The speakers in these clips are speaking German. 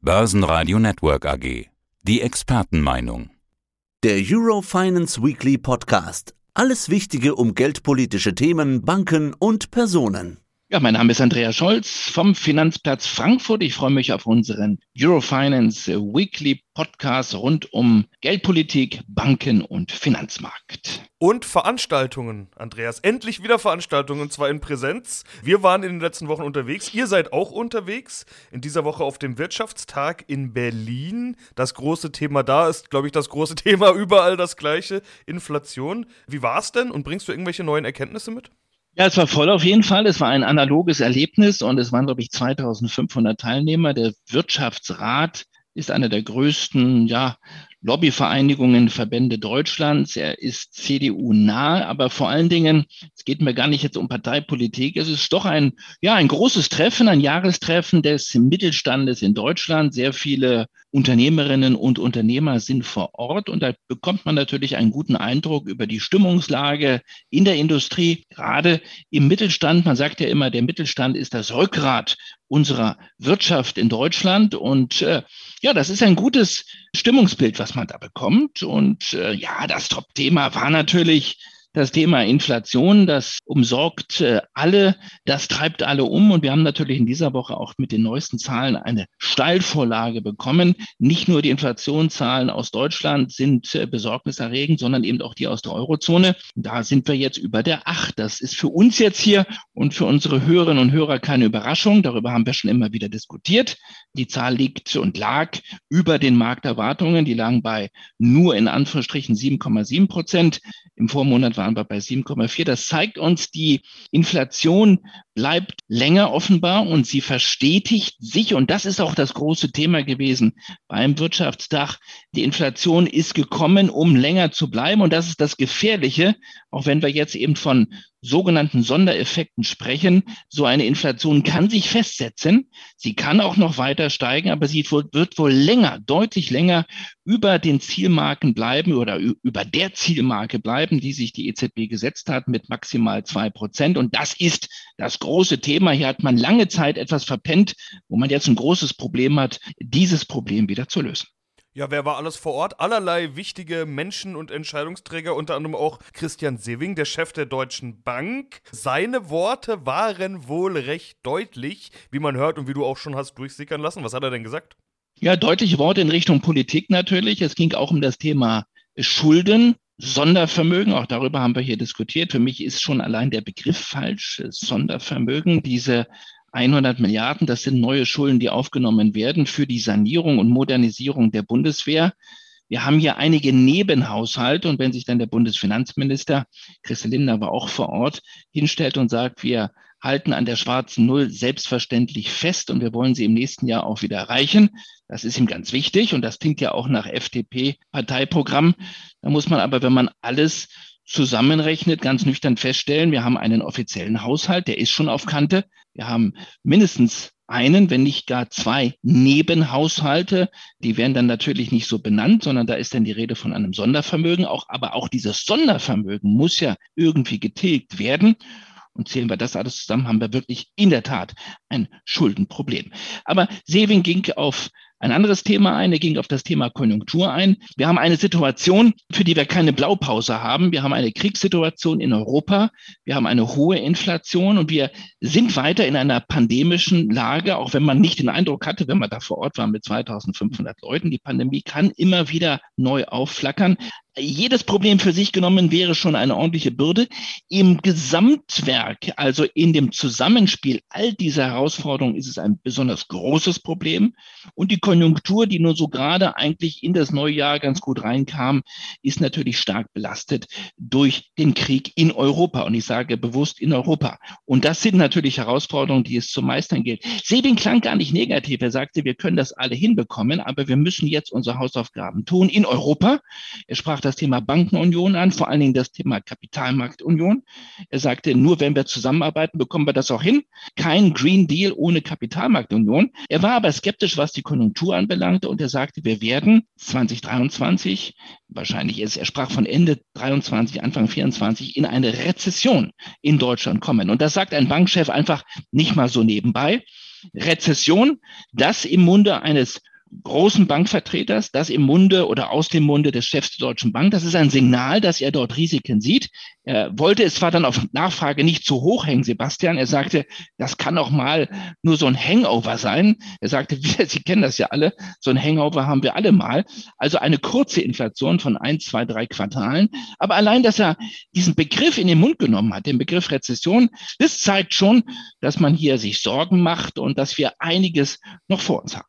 Börsenradio Network AG. Die Expertenmeinung. Der Eurofinance Weekly Podcast. Alles Wichtige um geldpolitische Themen, Banken und Personen. Ja, mein Name ist Andreas Scholz vom Finanzplatz Frankfurt. Ich freue mich auf unseren Eurofinance Weekly Podcast rund um Geldpolitik, Banken und Finanzmarkt. Und Veranstaltungen, Andreas. Endlich wieder Veranstaltungen, und zwar in Präsenz. Wir waren in den letzten Wochen unterwegs. Ihr seid auch unterwegs. In dieser Woche auf dem Wirtschaftstag in Berlin. Das große Thema da ist, glaube ich, das große Thema überall das gleiche. Inflation. Wie war es denn und bringst du irgendwelche neuen Erkenntnisse mit? Ja, es war voll auf jeden Fall. Es war ein analoges Erlebnis und es waren, glaube ich, 2500 Teilnehmer. Der Wirtschaftsrat ist einer der größten, ja, Lobbyvereinigungen, Verbände Deutschlands. Er ist CDU nah, aber vor allen Dingen, es geht mir gar nicht jetzt um Parteipolitik. Es ist doch ein, ja, ein großes Treffen, ein Jahrestreffen des Mittelstandes in Deutschland. Sehr viele Unternehmerinnen und Unternehmer sind vor Ort und da bekommt man natürlich einen guten Eindruck über die Stimmungslage in der Industrie, gerade im Mittelstand. Man sagt ja immer, der Mittelstand ist das Rückgrat unserer Wirtschaft in Deutschland und äh, ja, das ist ein gutes Stimmungsbild, was man da bekommt. Und äh, ja, das Top-Thema war natürlich das Thema Inflation, das umsorgt äh, alle, das treibt alle um. Und wir haben natürlich in dieser Woche auch mit den neuesten Zahlen eine Steilvorlage bekommen. Nicht nur die Inflationszahlen aus Deutschland sind äh, besorgniserregend, sondern eben auch die aus der Eurozone. Da sind wir jetzt über der acht. Das ist für uns jetzt hier und für unsere Hörerinnen und Hörer keine Überraschung. Darüber haben wir schon immer wieder diskutiert. Die Zahl liegt und lag über den Markterwartungen. Die lagen bei nur in Anführungsstrichen 7,7 Prozent. Im Vormonat waren wir bei 7,4. Das zeigt uns, die Inflation bleibt länger offenbar und sie verstetigt sich. Und das ist auch das große Thema gewesen beim Wirtschaftsdach. Die Inflation ist gekommen, um länger zu bleiben. Und das ist das Gefährliche, auch wenn wir jetzt eben von sogenannten Sondereffekten sprechen. So eine Inflation kann sich festsetzen. Sie kann auch noch weiter steigen, aber sie wird wohl länger, deutlich länger über den Zielmarken bleiben oder über der Zielmarke bleiben, die sich die EZB gesetzt hat mit maximal zwei Prozent. Und das ist das große Thema. Hier hat man lange Zeit etwas verpennt, wo man jetzt ein großes Problem hat, dieses Problem wieder zu lösen. Ja, wer war alles vor Ort? Allerlei wichtige Menschen und Entscheidungsträger, unter anderem auch Christian Sewing, der Chef der Deutschen Bank. Seine Worte waren wohl recht deutlich, wie man hört und wie du auch schon hast durchsickern lassen. Was hat er denn gesagt? Ja, deutliche Worte in Richtung Politik natürlich. Es ging auch um das Thema Schulden. Sondervermögen, auch darüber haben wir hier diskutiert. Für mich ist schon allein der Begriff falsch. Sondervermögen, diese 100 Milliarden, das sind neue Schulden, die aufgenommen werden für die Sanierung und Modernisierung der Bundeswehr. Wir haben hier einige Nebenhaushalte und wenn sich dann der Bundesfinanzminister, Christel Lindner war auch vor Ort, hinstellt und sagt, wir halten an der schwarzen Null selbstverständlich fest und wir wollen sie im nächsten Jahr auch wieder erreichen. Das ist ihm ganz wichtig und das klingt ja auch nach FDP-Parteiprogramm. Da muss man aber, wenn man alles zusammenrechnet, ganz nüchtern feststellen, wir haben einen offiziellen Haushalt, der ist schon auf Kante. Wir haben mindestens einen, wenn nicht gar zwei Nebenhaushalte. Die werden dann natürlich nicht so benannt, sondern da ist dann die Rede von einem Sondervermögen. Auch, aber auch dieses Sondervermögen muss ja irgendwie getilgt werden. Und zählen wir das alles zusammen, haben wir wirklich in der Tat ein Schuldenproblem. Aber Seving ging auf ein anderes Thema ein, er ging auf das Thema Konjunktur ein. Wir haben eine Situation, für die wir keine Blaupause haben. Wir haben eine Kriegssituation in Europa. Wir haben eine hohe Inflation und wir sind weiter in einer pandemischen Lage, auch wenn man nicht den Eindruck hatte, wenn man da vor Ort war mit 2500 Leuten. Die Pandemie kann immer wieder neu aufflackern jedes Problem für sich genommen wäre schon eine ordentliche Bürde. Im Gesamtwerk, also in dem Zusammenspiel all dieser Herausforderungen, ist es ein besonders großes Problem. Und die Konjunktur, die nur so gerade eigentlich in das neue Jahr ganz gut reinkam, ist natürlich stark belastet durch den Krieg in Europa. Und ich sage bewusst in Europa. Und das sind natürlich Herausforderungen, die es zu meistern gilt. Sebin klang gar nicht negativ. Er sagte, wir können das alle hinbekommen, aber wir müssen jetzt unsere Hausaufgaben tun in Europa. Er sprach das Thema Bankenunion an, vor allen Dingen das Thema Kapitalmarktunion. Er sagte, nur wenn wir zusammenarbeiten, bekommen wir das auch hin. Kein Green Deal ohne Kapitalmarktunion. Er war aber skeptisch, was die Konjunktur anbelangte und er sagte, wir werden 2023, wahrscheinlich ist, er sprach von Ende 23, Anfang 24, in eine Rezession in Deutschland kommen. Und das sagt ein Bankchef einfach nicht mal so nebenbei. Rezession, das im Munde eines großen Bankvertreters, das im Munde oder aus dem Munde des Chefs der Deutschen Bank. Das ist ein Signal, dass er dort Risiken sieht. Er wollte es zwar dann auf Nachfrage nicht zu hoch hängen, Sebastian. Er sagte, das kann auch mal nur so ein Hangover sein. Er sagte, Sie kennen das ja alle, so ein Hangover haben wir alle mal. Also eine kurze Inflation von ein, zwei, drei Quartalen. Aber allein, dass er diesen Begriff in den Mund genommen hat, den Begriff Rezession, das zeigt schon, dass man hier sich Sorgen macht und dass wir einiges noch vor uns haben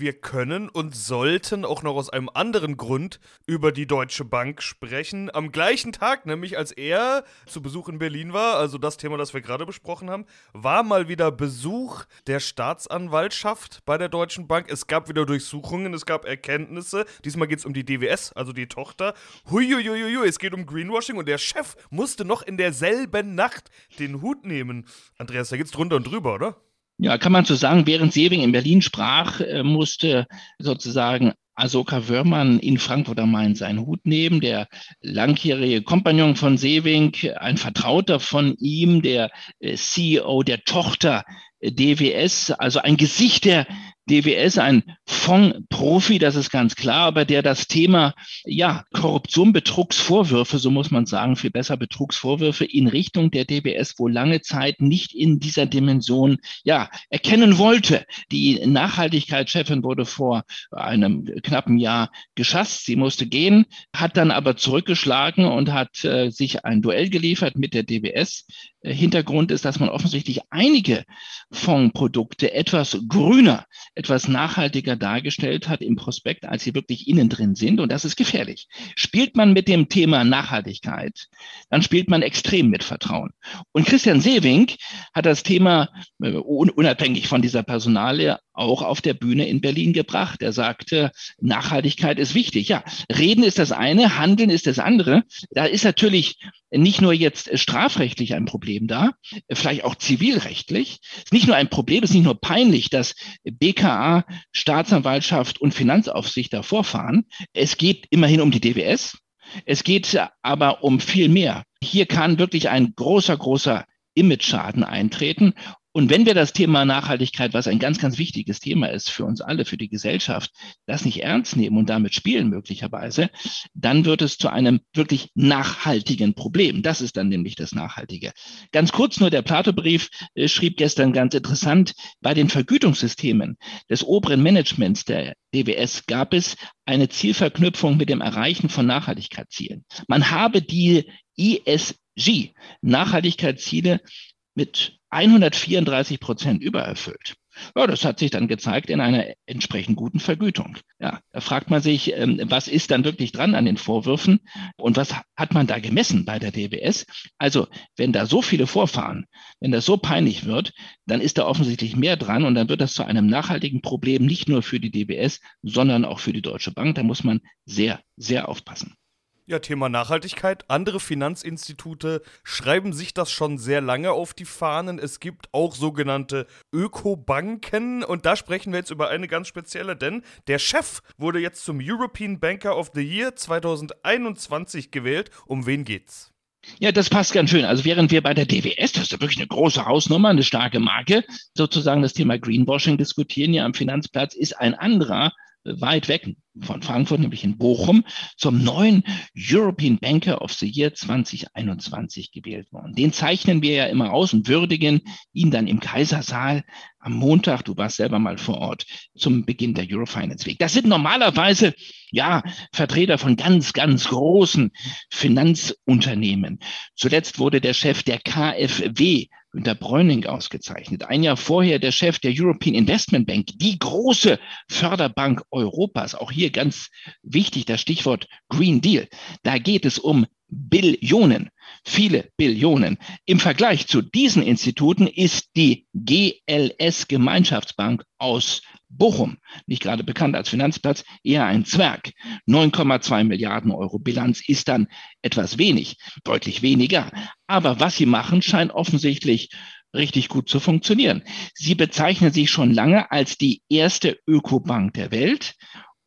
wir können und sollten auch noch aus einem anderen Grund über die Deutsche Bank sprechen. Am gleichen Tag, nämlich als er zu Besuch in Berlin war, also das Thema, das wir gerade besprochen haben, war mal wieder Besuch der Staatsanwaltschaft bei der Deutschen Bank. Es gab wieder Durchsuchungen, es gab Erkenntnisse. Diesmal geht es um die DWS, also die Tochter. Huiuiuiui, es geht um Greenwashing und der Chef musste noch in derselben Nacht den Hut nehmen. Andreas, da geht's drunter und drüber, oder? Ja, kann man so sagen, während Sewing in Berlin sprach, äh, musste sozusagen Asoka Wörmann in Frankfurt am Main seinen Hut nehmen, der langjährige Kompagnon von Sewing, ein Vertrauter von ihm, der äh, CEO der Tochter äh, DWS, also ein Gesicht der DWS ein Fondsprofi, das ist ganz klar, aber der das Thema ja, Korruption, Betrugsvorwürfe, so muss man sagen, viel besser Betrugsvorwürfe in Richtung der DWS wohl lange Zeit nicht in dieser Dimension ja, erkennen wollte. Die Nachhaltigkeitschefin wurde vor einem knappen Jahr geschasst. Sie musste gehen, hat dann aber zurückgeschlagen und hat äh, sich ein Duell geliefert mit der DWS. Äh, Hintergrund ist, dass man offensichtlich einige Fondsprodukte etwas grüner, etwas nachhaltiger dargestellt hat im Prospekt, als sie wirklich innen drin sind. Und das ist gefährlich. Spielt man mit dem Thema Nachhaltigkeit, dann spielt man extrem mit Vertrauen. Und Christian Sewing hat das Thema äh, unabhängig von dieser Personalie auch auf der Bühne in Berlin gebracht. Er sagte, Nachhaltigkeit ist wichtig. Ja, reden ist das eine, handeln ist das andere. Da ist natürlich nicht nur jetzt strafrechtlich ein Problem da, vielleicht auch zivilrechtlich. Es ist nicht nur ein Problem, es ist nicht nur peinlich, dass BKA, Staatsanwaltschaft und Finanzaufsicht da vorfahren. Es geht immerhin um die DWS. Es geht aber um viel mehr. Hier kann wirklich ein großer, großer Image-Schaden eintreten. Und wenn wir das Thema Nachhaltigkeit, was ein ganz, ganz wichtiges Thema ist für uns alle, für die Gesellschaft, das nicht ernst nehmen und damit spielen möglicherweise, dann wird es zu einem wirklich nachhaltigen Problem. Das ist dann nämlich das Nachhaltige. Ganz kurz nur, der Plato-Brief äh, schrieb gestern ganz interessant, bei den Vergütungssystemen des oberen Managements der DWS gab es eine Zielverknüpfung mit dem Erreichen von Nachhaltigkeitszielen. Man habe die ESG, Nachhaltigkeitsziele, mit 134 Prozent übererfüllt. Ja, das hat sich dann gezeigt in einer entsprechend guten Vergütung. Ja, da fragt man sich, ähm, was ist dann wirklich dran an den Vorwürfen und was hat man da gemessen bei der DBS? Also, wenn da so viele vorfahren, wenn das so peinlich wird, dann ist da offensichtlich mehr dran und dann wird das zu einem nachhaltigen Problem nicht nur für die DBS, sondern auch für die Deutsche Bank. Da muss man sehr, sehr aufpassen. Ja, Thema Nachhaltigkeit. Andere Finanzinstitute schreiben sich das schon sehr lange auf die Fahnen. Es gibt auch sogenannte Ökobanken und da sprechen wir jetzt über eine ganz spezielle, denn der Chef wurde jetzt zum European Banker of the Year 2021 gewählt. Um wen geht's? Ja, das passt ganz schön. Also während wir bei der DWS, das ist ja wirklich eine große Hausnummer, eine starke Marke, sozusagen das Thema Greenwashing diskutieren ja am Finanzplatz, ist ein anderer weit weg von Frankfurt, nämlich in Bochum, zum neuen European Banker of the Year 2021 gewählt worden. Den zeichnen wir ja immer aus und würdigen ihn dann im Kaisersaal am Montag, du warst selber mal vor Ort, zum Beginn der Eurofinance Week. Das sind normalerweise, ja, Vertreter von ganz, ganz großen Finanzunternehmen. Zuletzt wurde der Chef der KfW Günter Bräuning ausgezeichnet. Ein Jahr vorher der Chef der European Investment Bank, die große Förderbank Europas. Auch hier ganz wichtig das Stichwort Green Deal. Da geht es um Billionen, viele Billionen. Im Vergleich zu diesen Instituten ist die GLS Gemeinschaftsbank aus Bochum, nicht gerade bekannt als Finanzplatz, eher ein Zwerg. 9,2 Milliarden Euro Bilanz ist dann etwas wenig, deutlich weniger. Aber was sie machen, scheint offensichtlich richtig gut zu funktionieren. Sie bezeichnen sich schon lange als die erste Ökobank der Welt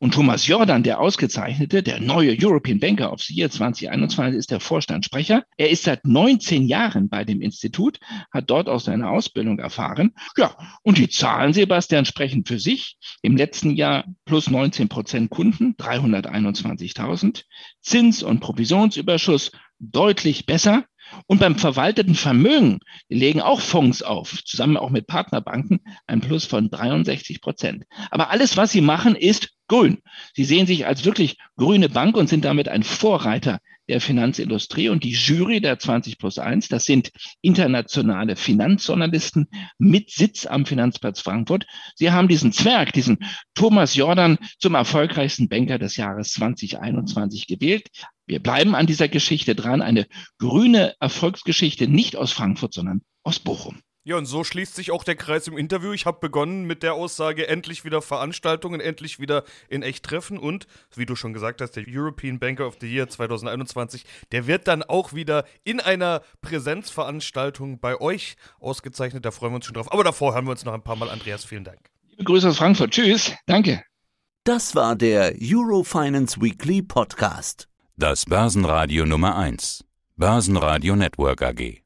Und Thomas Jordan, der ausgezeichnete, der neue European Banker of the Year 2021, ist der Vorstandssprecher. Er ist seit 19 Jahren bei dem Institut, hat dort auch seine Ausbildung erfahren. Ja, und die Zahlen, Sebastian, sprechen für sich. Im letzten Jahr plus 19 Prozent Kunden, 321.000. Zins- und Provisionsüberschuss deutlich besser. Und beim verwalteten Vermögen, legen auch Fonds auf, zusammen auch mit Partnerbanken, ein Plus von 63 Prozent. Aber alles, was sie machen, ist grün. Sie sehen sich als wirklich grüne Bank und sind damit ein Vorreiter der Finanzindustrie und die Jury der 20 plus 1, das sind internationale Finanzjournalisten mit Sitz am Finanzplatz Frankfurt. Sie haben diesen Zwerg, diesen Thomas Jordan zum erfolgreichsten Banker des Jahres 2021 gewählt. Wir bleiben an dieser Geschichte dran, eine grüne Erfolgsgeschichte nicht aus Frankfurt, sondern aus Bochum. Ja, und so schließt sich auch der Kreis im Interview. Ich habe begonnen mit der Aussage, endlich wieder Veranstaltungen, endlich wieder in echt treffen. Und, wie du schon gesagt hast, der European Banker of the Year 2021, der wird dann auch wieder in einer Präsenzveranstaltung bei euch ausgezeichnet. Da freuen wir uns schon drauf. Aber davor hören wir uns noch ein paar Mal. Andreas, vielen Dank. Liebe Grüße aus Frankfurt. Tschüss. Danke. Das war der Eurofinance Weekly Podcast. Das Börsenradio Nummer 1. Börsenradio Network AG.